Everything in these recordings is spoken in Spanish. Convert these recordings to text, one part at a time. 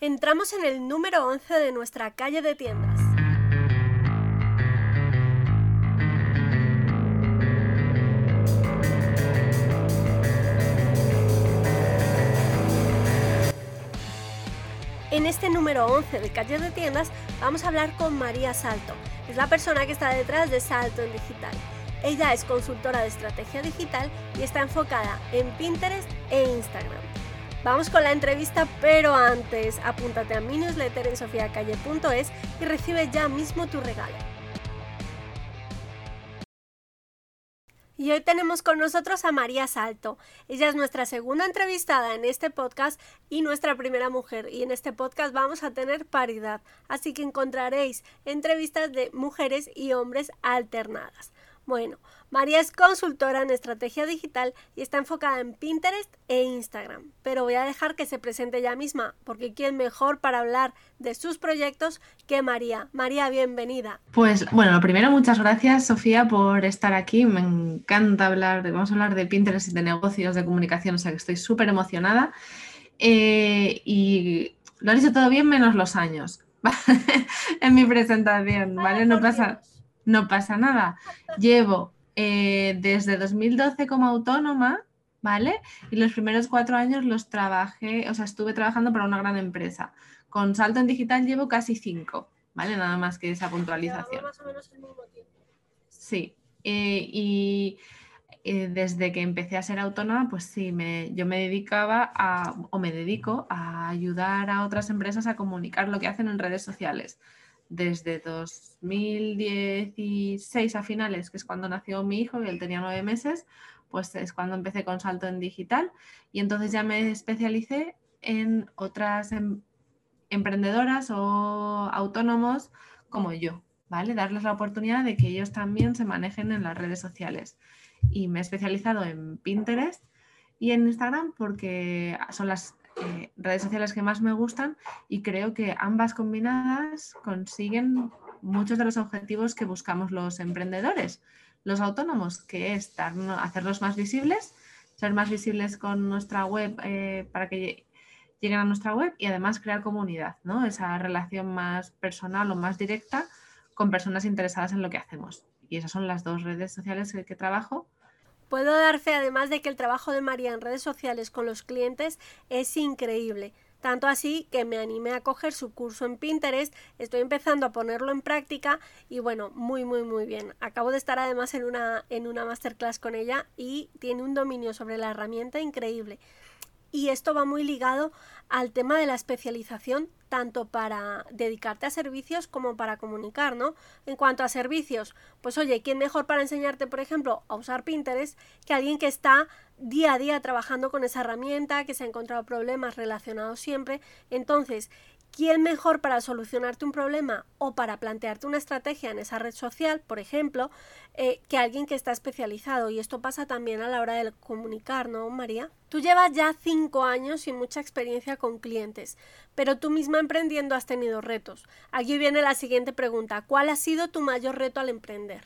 Entramos en el número 11 de nuestra calle de tiendas. En este número 11 de Calle de Tiendas vamos a hablar con María Salto. Es la persona que está detrás de Salto en Digital. Ella es consultora de estrategia digital y está enfocada en Pinterest e Instagram. Vamos con la entrevista, pero antes apúntate a mi newsletter en sofiacalle.es y recibe ya mismo tu regalo. Y hoy tenemos con nosotros a María Salto. Ella es nuestra segunda entrevistada en este podcast y nuestra primera mujer. Y en este podcast vamos a tener paridad. Así que encontraréis entrevistas de mujeres y hombres alternadas. Bueno, María es consultora en estrategia digital y está enfocada en Pinterest e Instagram, pero voy a dejar que se presente ella misma, porque quién mejor para hablar de sus proyectos que María. María, bienvenida. Pues bueno, lo primero, muchas gracias Sofía por estar aquí. Me encanta hablar, de, vamos a hablar de Pinterest y de negocios, de comunicación, o sea que estoy súper emocionada. Eh, y lo has dicho todo bien menos los años en mi presentación, ¿vale? No pasa no pasa nada. Llevo eh, desde 2012 como autónoma, ¿vale? Y los primeros cuatro años los trabajé, o sea, estuve trabajando para una gran empresa. Con Salto en Digital llevo casi cinco, ¿vale? Nada más que esa puntualización. Sí. Eh, y eh, desde que empecé a ser autónoma, pues sí, me, yo me dedicaba a, o me dedico a ayudar a otras empresas a comunicar lo que hacen en redes sociales desde 2016 a finales, que es cuando nació mi hijo, y él tenía nueve meses, pues es cuando empecé con salto en digital y entonces ya me especialicé en otras em, emprendedoras o autónomos como yo, ¿vale? Darles la oportunidad de que ellos también se manejen en las redes sociales. Y me he especializado en Pinterest y en Instagram porque son las eh, redes sociales que más me gustan y creo que ambas combinadas consiguen muchos de los objetivos que buscamos los emprendedores, los autónomos, que es hacerlos más visibles, ser más visibles con nuestra web eh, para que lleguen a nuestra web y además crear comunidad, ¿no? Esa relación más personal o más directa con personas interesadas en lo que hacemos. Y esas son las dos redes sociales en que trabajo Puedo dar fe además de que el trabajo de María en redes sociales con los clientes es increíble. Tanto así que me animé a coger su curso en Pinterest, estoy empezando a ponerlo en práctica y bueno, muy muy muy bien. Acabo de estar además en una, en una masterclass con ella y tiene un dominio sobre la herramienta increíble. Y esto va muy ligado al tema de la especialización, tanto para dedicarte a servicios como para comunicar, ¿no? En cuanto a servicios, pues oye, ¿quién mejor para enseñarte, por ejemplo, a usar Pinterest que alguien que está día a día trabajando con esa herramienta, que se ha encontrado problemas relacionados siempre? Entonces, ¿Quién mejor para solucionarte un problema o para plantearte una estrategia en esa red social, por ejemplo, eh, que alguien que está especializado? Y esto pasa también a la hora de comunicar, ¿no, María? Tú llevas ya cinco años y mucha experiencia con clientes, pero tú misma emprendiendo has tenido retos. Aquí viene la siguiente pregunta. ¿Cuál ha sido tu mayor reto al emprender?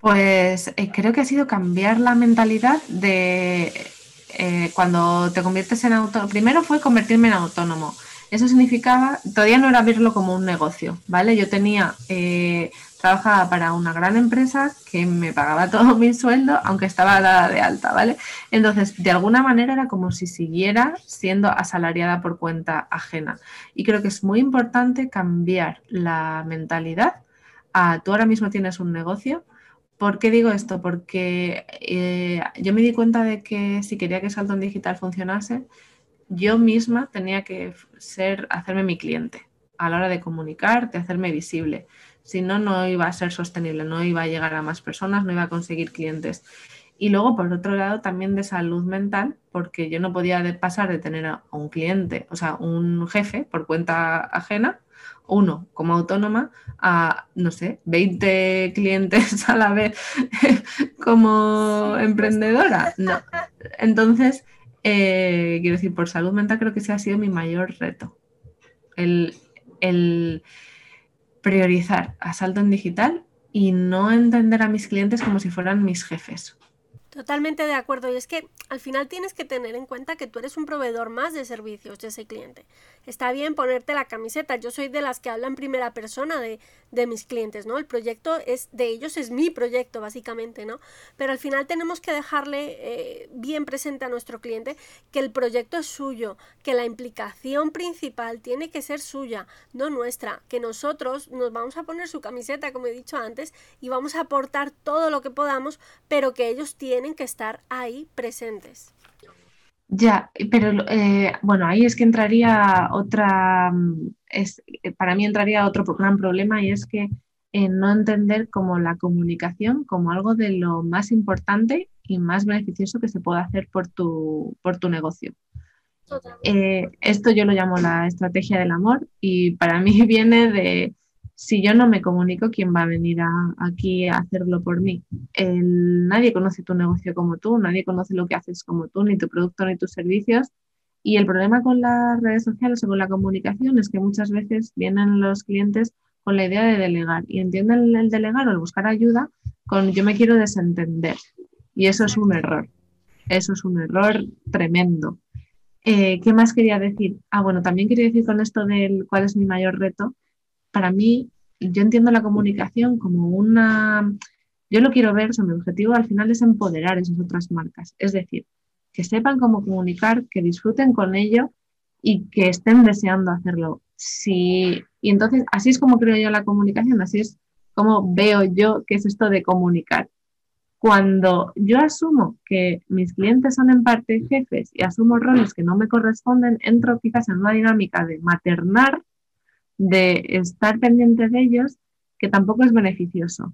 Pues eh, creo que ha sido cambiar la mentalidad de eh, cuando te conviertes en autónomo. Primero fue convertirme en autónomo eso significaba, todavía no era verlo como un negocio, ¿vale? Yo tenía, trabajaba para una gran empresa que me pagaba todo mi sueldo, aunque estaba dada de alta, ¿vale? Entonces, de alguna manera era como si siguiera siendo asalariada por cuenta ajena. Y creo que es muy importante cambiar la mentalidad a tú ahora mismo tienes un negocio. ¿Por qué digo esto? Porque eh, yo me di cuenta de que si quería que Salto en Digital funcionase, yo misma tenía que ser, hacerme mi cliente a la hora de comunicar, de hacerme visible. Si no, no iba a ser sostenible, no iba a llegar a más personas, no iba a conseguir clientes. Y luego, por otro lado, también de salud mental, porque yo no podía pasar de tener a un cliente, o sea, un jefe por cuenta ajena, uno como autónoma, a, no sé, 20 clientes a la vez como emprendedora. No. Entonces, eh, quiero decir, por salud mental creo que ese ha sido mi mayor reto. El, priorizar a salto en digital y no entender a mis clientes como si fueran mis jefes. Totalmente de acuerdo. Y es que al final tienes que tener en cuenta que tú eres un proveedor más de servicios de ese cliente. Está bien ponerte la camiseta. Yo soy de las que habla en primera persona de, de mis clientes, ¿no? El proyecto es de ellos, es mi proyecto, básicamente, ¿no? Pero al final tenemos que dejarle eh, bien presente a nuestro cliente que el proyecto es suyo, que la implicación principal tiene que ser suya, no nuestra. Que nosotros nos vamos a poner su camiseta, como he dicho antes, y vamos a aportar todo lo que podamos, pero que ellos tienen que estar ahí presentes. Ya, pero eh, bueno, ahí es que entraría otra, mm, es, eh, para mí entraría otro gran problema y es que no entender como la comunicación como algo de lo más importante y más beneficioso que se puede hacer por tu, por tu negocio. Eh, esto yo lo llamo la estrategia del amor y para mí viene de, si yo no me comunico, ¿quién va a venir aquí a hacerlo por mí? nadie conoce tu negocio como tú, nadie conoce lo que haces como tú, ni tu producto, ni tus servicios. Y el problema con las redes sociales o con la comunicación es que muchas veces vienen los clientes con la idea de delegar y entienden el delegar o el buscar ayuda con yo me quiero desentender. Y eso es un error. Eso es un error tremendo. Eh, ¿Qué más quería decir? Ah, bueno, también quería decir con esto del cuál es mi mayor reto para mí, yo entiendo la comunicación como una, yo lo quiero ver, o mi objetivo al final es empoderar esas otras marcas, es decir, que sepan cómo comunicar, que disfruten con ello y que estén deseando hacerlo. y entonces, así es como creo yo la comunicación, así es como veo yo que es esto de comunicar. Cuando yo asumo que mis clientes son en parte jefes y asumo roles que no me corresponden, entro quizás en una dinámica de maternar de estar pendiente de ellos que tampoco es beneficioso,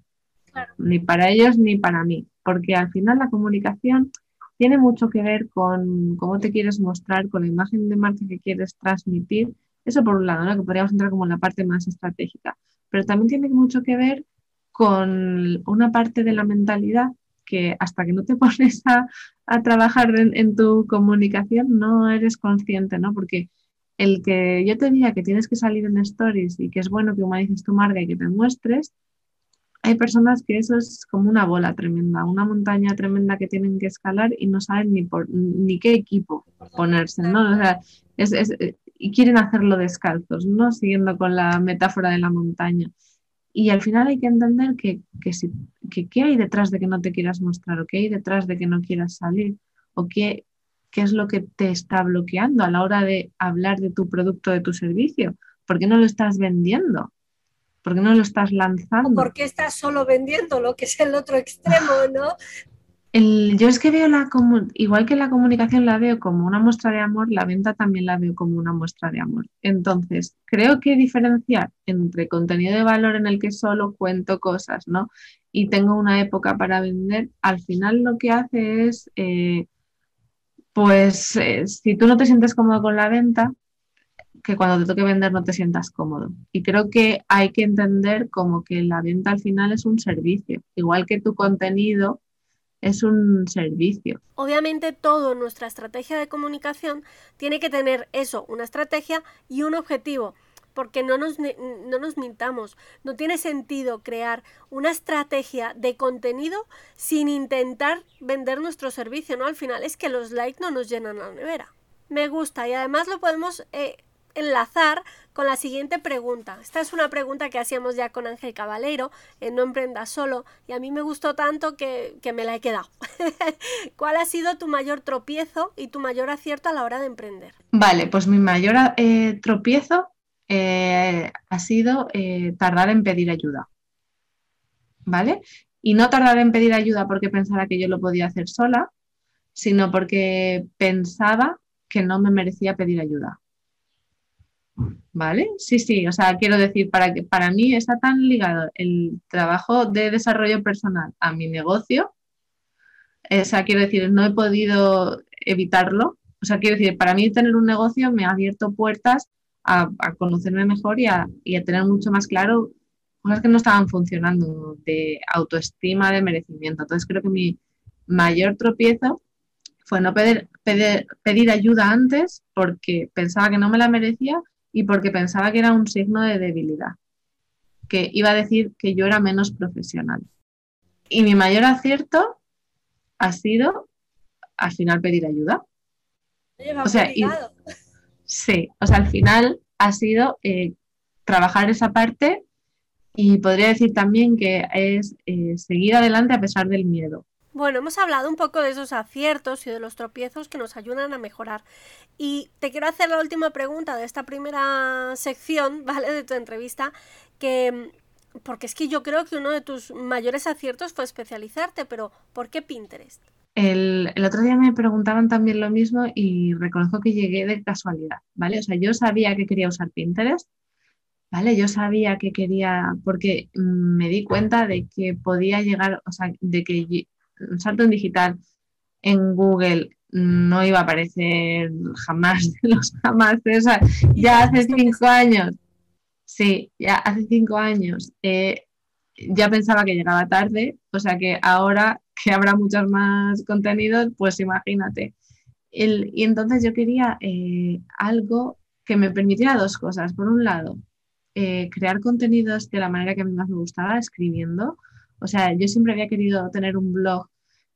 ni para ellos ni para mí, porque al final la comunicación tiene mucho que ver con cómo te quieres mostrar, con la imagen de marca que quieres transmitir. Eso por un lado, ¿no? que podríamos entrar como en la parte más estratégica, pero también tiene mucho que ver con una parte de la mentalidad que hasta que no te pones a, trabajar en, en, tu comunicación no eres consciente, ¿no? Porque el que yo te diga que tienes que salir en stories y que es bueno que humanices tu marca y que te muestres, hay personas que eso es como una bola tremenda, una montaña tremenda que tienen que escalar y no saben ni, por, ni qué equipo ponerse, ¿no? O sea, es, y quieren hacerlo descalzos, ¿no? Siguiendo con la metáfora de la montaña. Y al final hay que entender que, que, si, que qué hay detrás de que no te quieras mostrar o qué hay detrás de que no quieras salir o qué, qué es lo que te está bloqueando a la hora de hablar de tu producto, de tu servicio. ¿Por qué no lo estás vendiendo? ¿Por qué no lo estás lanzando? ¿Por qué estás solo vendiendo lo que es el otro extremo, no? yo es que veo la igual que la comunicación la veo como una muestra de amor, la venta también la veo como una muestra de amor. Entonces, creo que diferenciar entre contenido de valor en el que solo cuento cosas, ¿no? Y tengo una época para vender, al final lo que hace es eh, pues eh, si tú no te sientes cómodo con la venta, que cuando te toque vender no te sientas cómodo. Y creo que hay que entender como que la venta al final es un servicio, igual que tu contenido es un servicio. Obviamente todo nuestra estrategia de comunicación tiene que tener eso, una estrategia y un objetivo porque no nos, no nos mintamos, no tiene sentido crear una estrategia de contenido sin intentar vender nuestro servicio, ¿no? Al final es que los likes no nos llenan la nevera. Me gusta y además lo podemos eh, enlazar con la siguiente pregunta. Esta es una pregunta que hacíamos ya con Ángel Cabaleiro en No Emprenda Solo y a mí me gustó tanto que, que me la he quedado. ¿Cuál ha sido tu mayor tropiezo y tu mayor acierto a la hora de emprender? Vale, pues mi mayor eh, tropiezo eh, ha sido eh, tardar en pedir ayuda. ¿Vale? Y no tardar en pedir ayuda porque pensara que yo lo podía hacer sola, sino porque pensaba que no me merecía pedir ayuda. ¿Vale? Sí, sí, o sea, quiero decir, para, que, para mí está tan ligado el trabajo de desarrollo personal a mi negocio, o sea, quiero decir, no he podido evitarlo, o sea, quiero decir, para mí tener un negocio me ha abierto puertas a, conocerme mejor y a, tener mucho más claro cosas que no estaban funcionando de autoestima, de merecimiento. Entonces creo que mi mayor tropiezo fue no pedir, pedir, ayuda antes porque pensaba que no me la merecía y porque pensaba que era un signo de debilidad, que iba a decir que yo era menos profesional. Y mi mayor acierto ha sido al final pedir ayuda. o sea, sí, o sea, al final ha sido eh, trabajar esa parte y podría decir también que es eh, seguir adelante a pesar del miedo. Bueno, hemos hablado un poco de esos aciertos y de los tropiezos que nos ayudan a mejorar. Y te quiero hacer la última pregunta de esta primera sección, ¿vale? De tu entrevista, que porque es que yo creo que uno de tus mayores aciertos fue especializarte, pero ¿por qué Pinterest? El, el, otro día me preguntaban también lo mismo y reconozco que llegué de casualidad, ¿vale? O sea, yo sabía que quería usar Pinterest, ¿vale? Yo sabía que quería, porque me di cuenta de que podía llegar, o sea, de que un salto en digital en Google no iba a aparecer jamás de los jamás, o sea, ya hace cinco años Sí, ya hace cinco años eh, ya pensaba que llegaba tarde, o sea que ahora que habrá muchos más contenidos, pues imagínate. y entonces yo quería eh, algo que me permitiera dos cosas. Por un lado, eh, crear contenidos de la manera que a mí más me gustaba, escribiendo. O sea, yo siempre había querido tener un blog,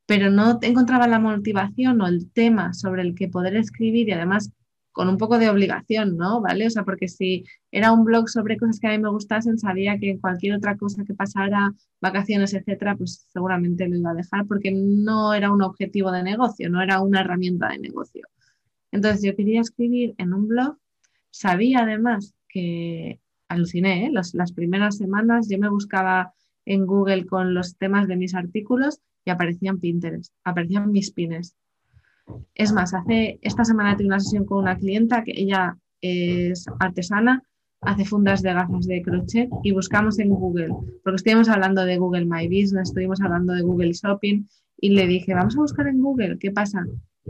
pero no encontraba la motivación o el tema sobre el que poder escribir y además con un poco de obligación, ¿no? ¿Vale? O sea, porque si era un blog sobre cosas que a mí me gustasen, sabía que cualquier otra cosa que pasara, vacaciones, etcétera, pues seguramente lo iba a dejar porque no era un objetivo de negocio, no era una herramienta de negocio. Entonces yo quería escribir en un blog, sabía además que aluciné, ¿eh? las primeras semanas yo me buscaba en Google con los temas de mis artículos y aparecían Pinterest, aparecían mis pines. Es más, hace esta semana tuve una sesión con una clienta que ella es artesana, hace fundas de gafas de crochet y buscamos en Google, porque estuvimos hablando de Google My Business, estuvimos hablando de Google Shopping y le dije, vamos a buscar en Google, ¿qué pasa?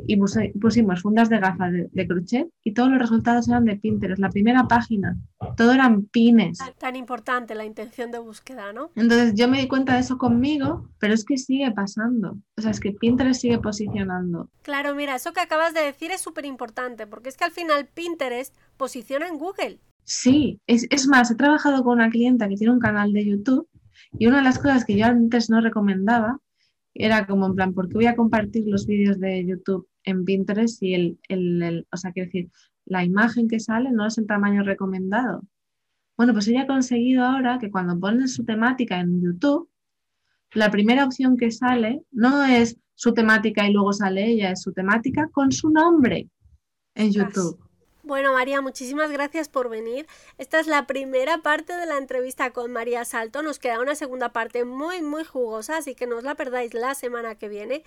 Y pusimos fundas de gafas de, crochet y todos los resultados eran de Pinterest, la primera página, todo eran pines. Tan importante la intención de búsqueda, ¿no? Entonces yo me di cuenta de eso conmigo, pero es que sigue pasando, o sea, es que Pinterest sigue posicionando. Claro, mira, eso que acabas de decir es súper importante, porque es que al final Pinterest posiciona en Google. Sí, es, es más, he trabajado con una clienta que tiene un canal de YouTube y una de las cosas que yo antes no recomendaba era como en plan, ¿por qué voy a compartir los vídeos de YouTube en Pinterest y el, el, o sea, quiero decir, la imagen que sale no es el tamaño recomendado? Bueno, pues ella ha conseguido ahora que cuando pones su temática en YouTube, la primera opción que sale no es su temática y luego sale ella, es su temática con su nombre en YouTube. Bueno, María, muchísimas gracias por venir. Esta es la primera parte de la entrevista con María Salto. Nos queda una segunda parte muy, muy jugosa, así que no os la perdáis la semana que viene.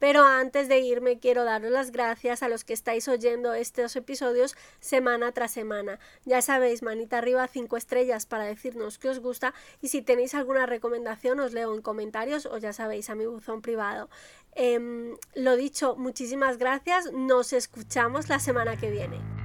Pero antes de irme quiero daros las gracias a los que estáis oyendo estos episodios semana tras semana. Ya sabéis, manita arriba, cinco estrellas para decirnos que os gusta y si tenéis alguna recomendación os leo en comentarios o ya sabéis a mi buzón privado. Em, lo dicho, muchísimas gracias. Nos escuchamos la semana que viene.